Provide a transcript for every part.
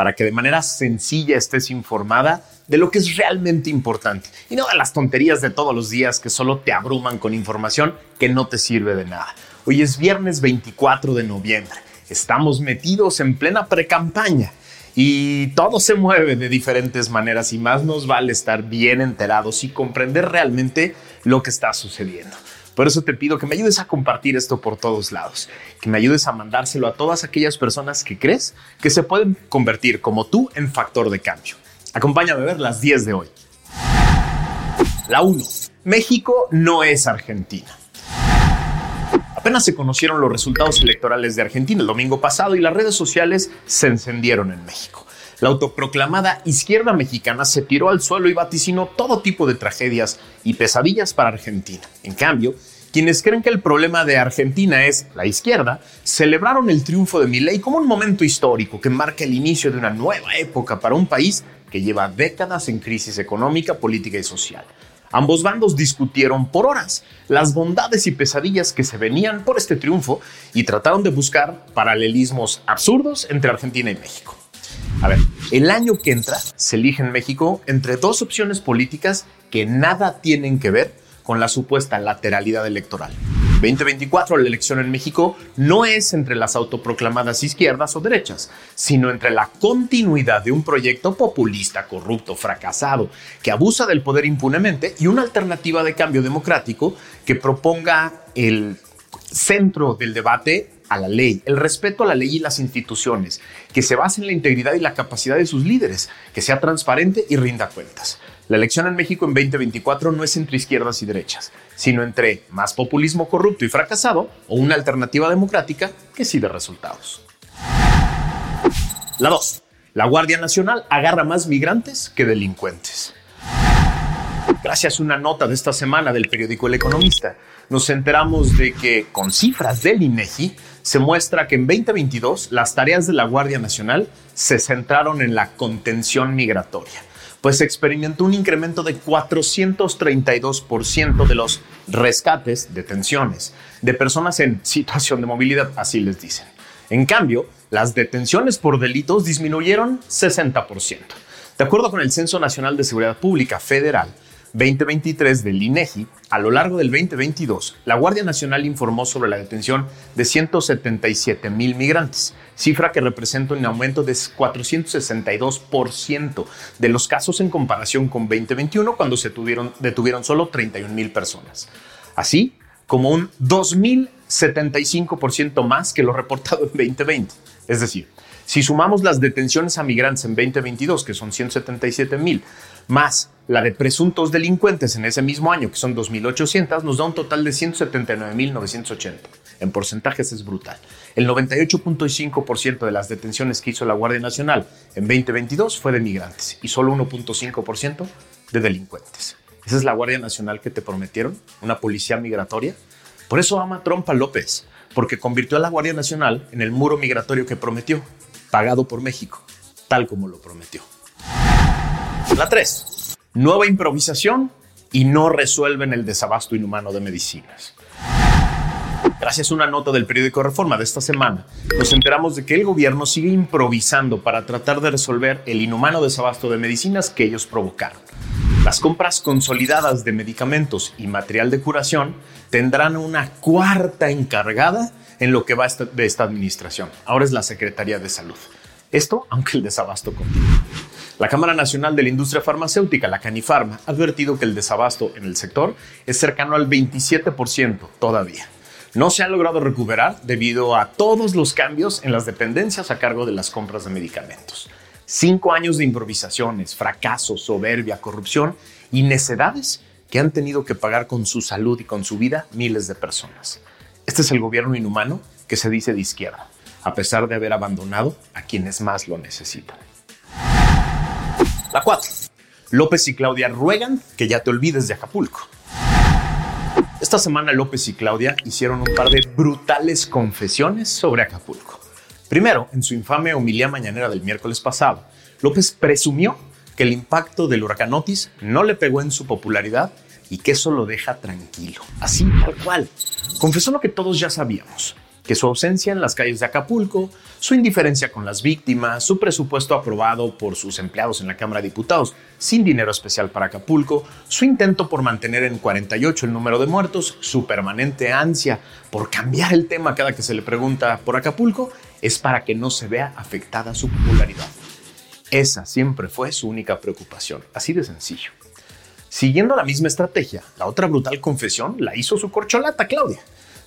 Para que de manera sencilla estés informada de lo que es realmente importante y no de las tonterías de todos los días que solo te abruman con información que no te sirve de nada. Hoy es viernes 24 de noviembre. Estamos metidos en plena precampaña y todo se mueve de diferentes maneras y más nos vale estar bien enterados y comprender realmente lo que está sucediendo. Por eso te pido que me ayudes a compartir esto por todos lados, que me ayudes a mandárselo a todas aquellas personas que crees que se pueden convertir como tú en factor de cambio. Acompáñame a ver las 10 de hoy. La 1. México no es Argentina. Apenas se conocieron los resultados electorales de Argentina el domingo pasado y las redes sociales se encendieron en México. La autoproclamada izquierda mexicana se tiró al suelo y vaticinó todo tipo de tragedias y pesadillas para Argentina. En cambio, quienes creen que el problema de Argentina es la izquierda, celebraron el triunfo de Milei como un momento histórico que marca el inicio de una nueva época para un país que lleva décadas en crisis económica, política y social. Ambos bandos discutieron por horas las bondades y pesadillas que se venían por este triunfo y trataron de buscar paralelismos absurdos entre Argentina y México. A ver, el año que entra se elige en México entre dos opciones políticas que nada tienen que ver con la supuesta lateralidad electoral. 2024, la elección en México no es entre las autoproclamadas izquierdas o derechas, sino entre la continuidad de un proyecto populista, corrupto, fracasado, que abusa del poder impunemente y una alternativa de cambio democrático que proponga el centro del debate a la ley, el respeto a la ley y las instituciones, que se base en la integridad y la capacidad de sus líderes, que sea transparente y rinda cuentas. La elección en México en 2024 no es entre izquierdas y derechas, sino entre más populismo corrupto y fracasado o una alternativa democrática que sí de resultados. La 2. La Guardia Nacional agarra más migrantes que delincuentes. Gracias a una nota de esta semana del periódico El Economista, nos enteramos de que con cifras del INEGI se muestra que en 2022 las tareas de la Guardia Nacional se centraron en la contención migratoria pues se experimentó un incremento de 432% de los rescates, detenciones, de personas en situación de movilidad, así les dicen. En cambio, las detenciones por delitos disminuyeron 60%. De acuerdo con el Censo Nacional de Seguridad Pública Federal, 2023 del INEGI, a lo largo del 2022, la Guardia Nacional informó sobre la detención de 177 mil migrantes, cifra que representa un aumento de 462% de los casos en comparación con 2021, cuando se tuvieron, detuvieron solo 31 mil personas. Así como un 2.075% más que lo reportado en 2020. Es decir, si sumamos las detenciones a migrantes en 2022, que son 177 mil, más la de presuntos delincuentes en ese mismo año, que son 2.800, nos da un total de 179.980. En porcentajes es brutal. El 98.5% de las detenciones que hizo la Guardia Nacional en 2022 fue de migrantes y solo 1.5% de delincuentes. Esa es la Guardia Nacional que te prometieron, una policía migratoria. Por eso ama Trump a López, porque convirtió a la Guardia Nacional en el muro migratorio que prometió, pagado por México, tal como lo prometió. La 3. Nueva improvisación y no resuelven el desabasto inhumano de medicinas. Gracias a una nota del periódico Reforma de esta semana, nos enteramos de que el gobierno sigue improvisando para tratar de resolver el inhumano desabasto de medicinas que ellos provocaron. Las compras consolidadas de medicamentos y material de curación tendrán una cuarta encargada en lo que va de esta administración. Ahora es la Secretaría de Salud. Esto aunque el desabasto continúa. La Cámara Nacional de la Industria Farmacéutica, la Canifarma, ha advertido que el desabasto en el sector es cercano al 27% todavía. No se ha logrado recuperar debido a todos los cambios en las dependencias a cargo de las compras de medicamentos. Cinco años de improvisaciones, fracasos, soberbia, corrupción y necedades que han tenido que pagar con su salud y con su vida miles de personas. Este es el gobierno inhumano que se dice de izquierda, a pesar de haber abandonado a quienes más lo necesitan. La 4. López y Claudia ruegan que ya te olvides de Acapulco. Esta semana López y Claudia hicieron un par de brutales confesiones sobre Acapulco. Primero, en su infame homilía mañanera del miércoles pasado, López presumió que el impacto del huracán Otis no le pegó en su popularidad y que eso lo deja tranquilo. Así, tal cual. Confesó lo que todos ya sabíamos, que su ausencia en las calles de Acapulco, su indiferencia con las víctimas, su presupuesto aprobado por sus empleados en la Cámara de Diputados sin dinero especial para Acapulco, su intento por mantener en 48 el número de muertos, su permanente ansia por cambiar el tema cada que se le pregunta por Acapulco, es para que no se vea afectada su popularidad. Esa siempre fue su única preocupación, así de sencillo. Siguiendo la misma estrategia, la otra brutal confesión la hizo su corcholata Claudia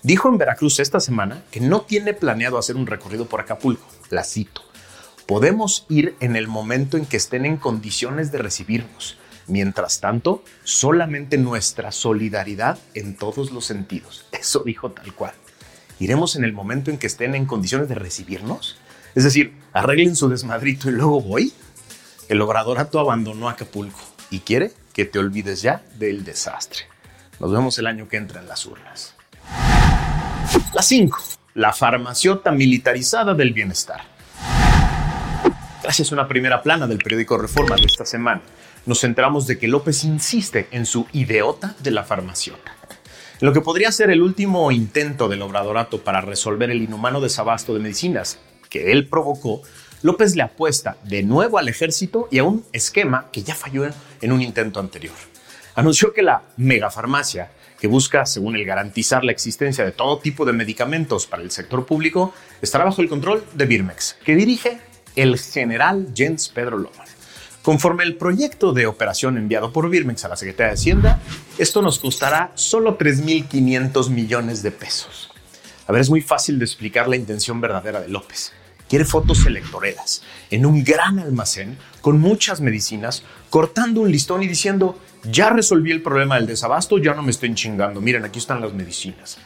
Dijo en Veracruz esta semana que no tiene planeado hacer un recorrido por Acapulco. La cito. Podemos ir en el momento en que estén en condiciones de recibirnos. Mientras tanto, solamente nuestra solidaridad en todos los sentidos. Eso dijo tal cual. ¿Iremos en el momento en que estén en condiciones de recibirnos? Es decir, arreglen su desmadrito y luego voy. El obradorato abandonó Acapulco y quiere que te olvides ya del desastre. Nos vemos el año que entra en las urnas. La 5. La farmaciota militarizada del bienestar. Gracias a una primera plana del periódico Reforma de esta semana, nos enteramos de que López insiste en su ideota de la farmaciota. En lo que podría ser el último intento del obradorato para resolver el inhumano desabasto de medicinas que él provocó, López le apuesta de nuevo al ejército y a un esquema que ya falló en un intento anterior. Anunció que la megafarmacia que busca, según él, garantizar la existencia de todo tipo de medicamentos para el sector público, estará bajo el control de Birmex, que dirige el general Jens Pedro Loma. Conforme el proyecto de operación enviado por Birmex a la Secretaría de Hacienda, esto nos costará solo 3.500 millones de pesos. A ver, es muy fácil de explicar la intención verdadera de López. Quiere fotos electoreras en un gran almacén con muchas medicinas, cortando un listón y diciendo, ya resolví el problema del desabasto, ya no me estoy chingando. Miren, aquí están las medicinas.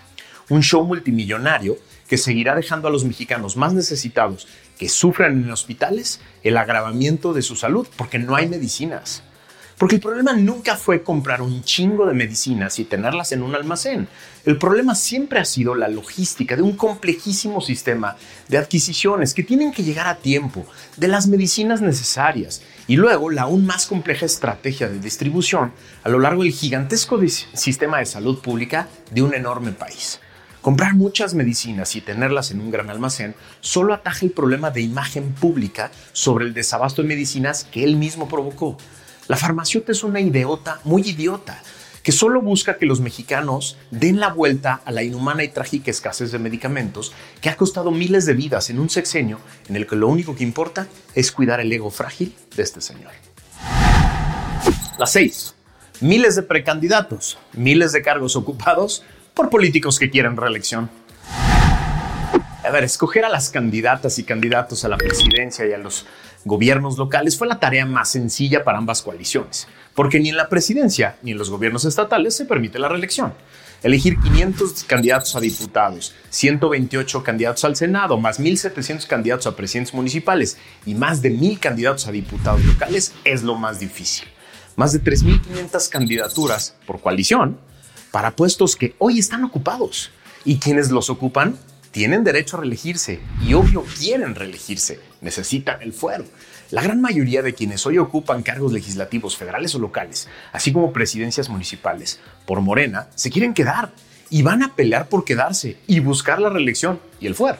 Un show multimillonario que seguirá dejando a los mexicanos más necesitados que sufran en hospitales el agravamiento de su salud porque no hay medicinas. Porque el problema nunca fue comprar un chingo de medicinas y tenerlas en un almacén. El problema siempre ha sido la logística de un complejísimo sistema de adquisiciones que tienen que llegar a tiempo, de las medicinas necesarias y luego la aún más compleja estrategia de distribución a lo largo del gigantesco sistema de salud pública de un enorme país. Comprar muchas medicinas y tenerlas en un gran almacén solo ataja el problema de imagen pública sobre el desabasto de medicinas que él mismo provocó. La farmacéutica es una idiota, muy idiota, que solo busca que los mexicanos den la vuelta a la inhumana y trágica escasez de medicamentos que ha costado miles de vidas en un sexenio en el que lo único que importa es cuidar el ego frágil de este señor. La 6. Miles de precandidatos, miles de cargos ocupados por políticos que quieren reelección. A ver, escoger a las candidatas y candidatos a la presidencia y a los gobiernos locales fue la tarea más sencilla para ambas coaliciones, porque ni en la presidencia ni en los gobiernos estatales se permite la reelección. Elegir 500 candidatos a diputados, 128 candidatos al Senado, más 1.700 candidatos a presidentes municipales y más de 1.000 candidatos a diputados locales es lo más difícil. Más de 3.500 candidaturas por coalición para puestos que hoy están ocupados y quienes los ocupan tienen derecho a reelegirse y obvio quieren reelegirse, necesitan el fuero. La gran mayoría de quienes hoy ocupan cargos legislativos federales o locales, así como presidencias municipales, por Morena, se quieren quedar y van a pelear por quedarse y buscar la reelección y el fuero.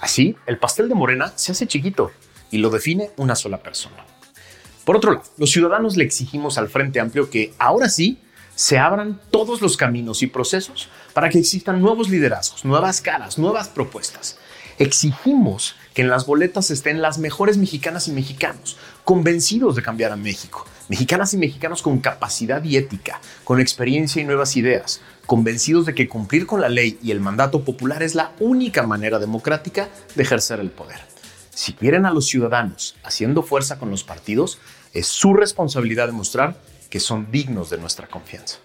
Así, el pastel de Morena se hace chiquito y lo define una sola persona. Por otro lado, los ciudadanos le exigimos al Frente Amplio que ahora sí se abran todos los caminos y procesos para que existan nuevos liderazgos, nuevas caras, nuevas propuestas. Exigimos que en las boletas estén las mejores mexicanas y mexicanos, convencidos de cambiar a México, mexicanas y mexicanos con capacidad y ética, con experiencia y nuevas ideas, convencidos de que cumplir con la ley y el mandato popular es la única manera democrática de ejercer el poder. Si quieren a los ciudadanos haciendo fuerza con los partidos, es su responsabilidad demostrar que son dignos de nuestra confianza.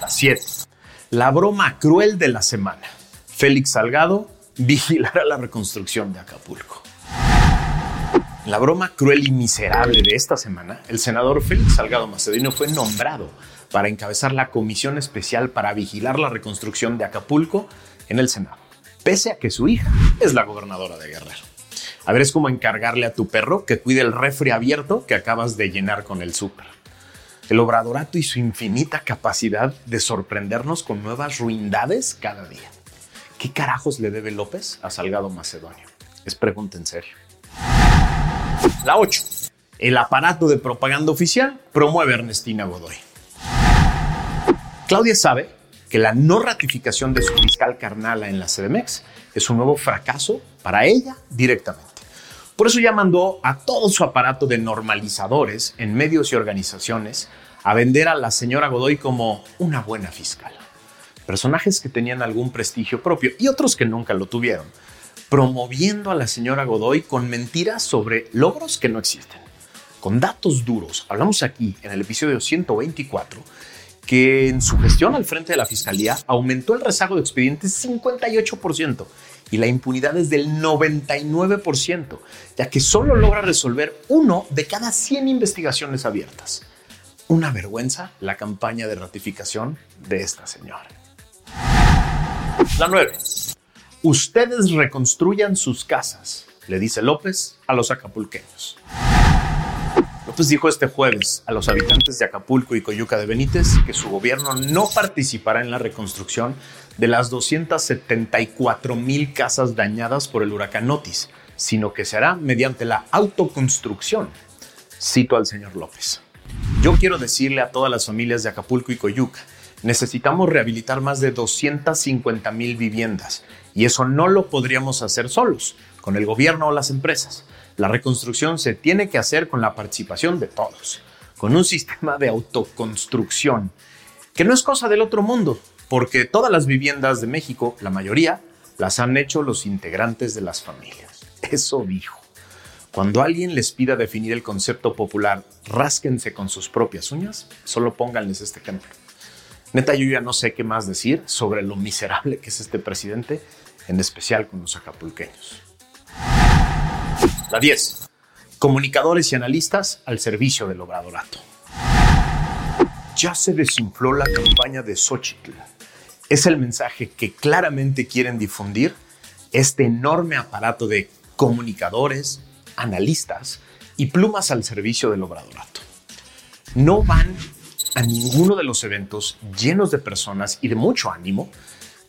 La 7. La broma cruel de la semana. Félix Salgado vigilará la reconstrucción de Acapulco. La broma cruel y miserable de esta semana, el senador Félix Salgado Macedonio fue nombrado para encabezar la comisión especial para vigilar la reconstrucción de Acapulco en el Senado, pese a que su hija es la gobernadora de Guerrero. A ver, es como encargarle a tu perro que cuide el refri abierto que acabas de llenar con el súper. El obradorato y su infinita capacidad de sorprendernos con nuevas ruindades cada día. ¿Qué carajos le debe López a Salgado Macedonio? Es pregunta en serio. La 8. El aparato de propaganda oficial promueve Ernestina Godoy. Claudia sabe que la no ratificación de su fiscal carnala en la CDMEX es un nuevo fracaso para ella directamente. Por eso ya mandó a todo su aparato de normalizadores en medios y organizaciones a vender a la señora Godoy como una buena fiscal. Personajes que tenían algún prestigio propio y otros que nunca lo tuvieron, promoviendo a la señora Godoy con mentiras sobre logros que no existen. Con datos duros, hablamos aquí en el episodio 124 que en su gestión al frente de la Fiscalía aumentó el rezago de expedientes 58% y la impunidad es del 99%, ya que solo logra resolver uno de cada 100 investigaciones abiertas. Una vergüenza la campaña de ratificación de esta señora. La 9. Ustedes reconstruyan sus casas, le dice López a los acapulqueños. López dijo este jueves a los habitantes de Acapulco y Coyuca de Benítez que su gobierno no participará en la reconstrucción de las 274 mil casas dañadas por el huracán Otis, sino que se hará mediante la autoconstrucción. Cito al señor López. Yo quiero decirle a todas las familias de Acapulco y Coyuca, necesitamos rehabilitar más de 250 mil viviendas y eso no lo podríamos hacer solos, con el gobierno o las empresas. La reconstrucción se tiene que hacer con la participación de todos, con un sistema de autoconstrucción, que no es cosa del otro mundo, porque todas las viviendas de México, la mayoría, las han hecho los integrantes de las familias. Eso dijo. Cuando alguien les pida definir el concepto popular, rásquense con sus propias uñas, solo pónganles este ejemplo. Neta, yo ya no sé qué más decir sobre lo miserable que es este presidente, en especial con los acapulqueños. La 10. Comunicadores y analistas al servicio del obradorato. Ya se desinfló la campaña de Xochitl. Es el mensaje que claramente quieren difundir este enorme aparato de comunicadores, analistas y plumas al servicio del obradorato. No van a ninguno de los eventos llenos de personas y de mucho ánimo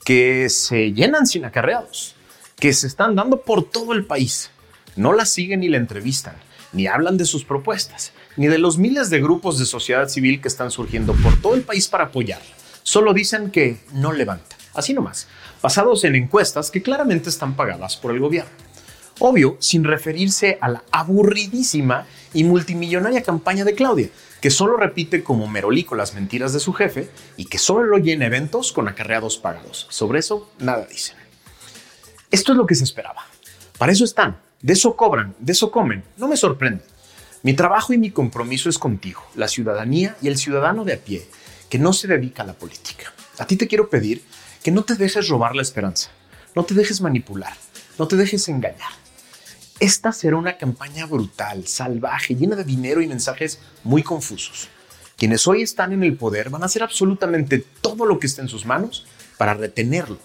que se llenan sin acarreados, que se están dando por todo el país no la siguen ni la entrevistan, ni hablan de sus propuestas, ni de los miles de grupos de sociedad civil que están surgiendo por todo el país para apoyarla. Solo dicen que no levanta, así nomás, basados en encuestas que claramente están pagadas por el gobierno. Obvio, sin referirse a la aburridísima y multimillonaria campaña de Claudia, que solo repite como merolico las mentiras de su jefe y que solo lo llena eventos con acarreados pagados. Sobre eso, nada dicen. Esto es lo que se esperaba. Para eso están, de eso cobran, de eso comen. No me sorprende. Mi trabajo y mi compromiso es contigo, la ciudadanía y el ciudadano de a pie, que no se dedica a la política. A ti te quiero pedir que no te dejes robar la esperanza, no te dejes manipular, no te dejes engañar. Esta será una campaña brutal, salvaje, llena de dinero y mensajes muy confusos. Quienes hoy están en el poder van a hacer absolutamente todo lo que esté en sus manos para retenerlo.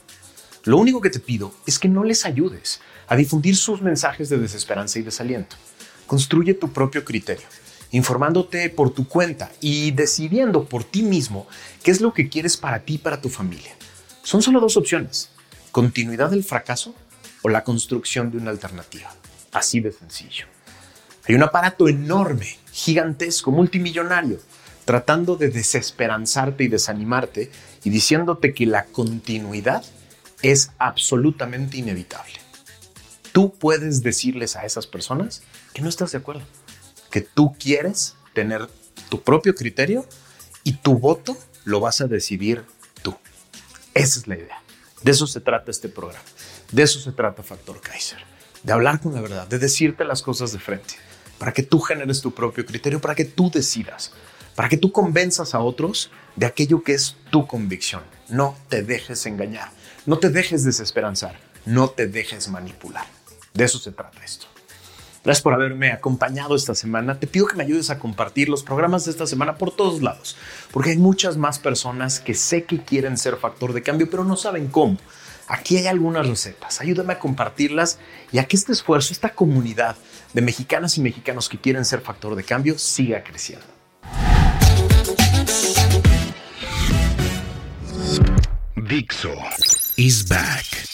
Lo único que te pido es que no les ayudes, a difundir sus mensajes de desesperanza y desaliento. Construye tu propio criterio, informándote por tu cuenta y decidiendo por ti mismo qué es lo que quieres para ti y para tu familia. Son solo dos opciones, continuidad del fracaso o la construcción de una alternativa. Así de sencillo. Hay un aparato enorme, gigantesco, multimillonario, tratando de desesperanzarte y desanimarte y diciéndote que la continuidad es absolutamente inevitable. Tú puedes decirles a esas personas que no estás de acuerdo, que tú quieres tener tu propio criterio y tu voto lo vas a decidir tú. Esa es la idea. De eso se trata este programa. De eso se trata Factor Kaiser. De hablar con la verdad, de decirte las cosas de frente, para que tú generes tu propio criterio, para que tú decidas, para que tú convenzas a otros de aquello que es tu convicción. No te dejes engañar, no te dejes desesperanzar, no te dejes manipular. De eso se trata esto. Gracias por haberme acompañado esta semana. Te pido que me ayudes a compartir los programas de esta semana por todos lados, porque hay muchas más personas que sé que quieren ser factor de cambio, pero no saben cómo. Aquí hay algunas recetas. Ayúdame a compartirlas y a que este esfuerzo, esta comunidad de mexicanas y mexicanos que quieren ser factor de cambio siga creciendo. Dixo is back.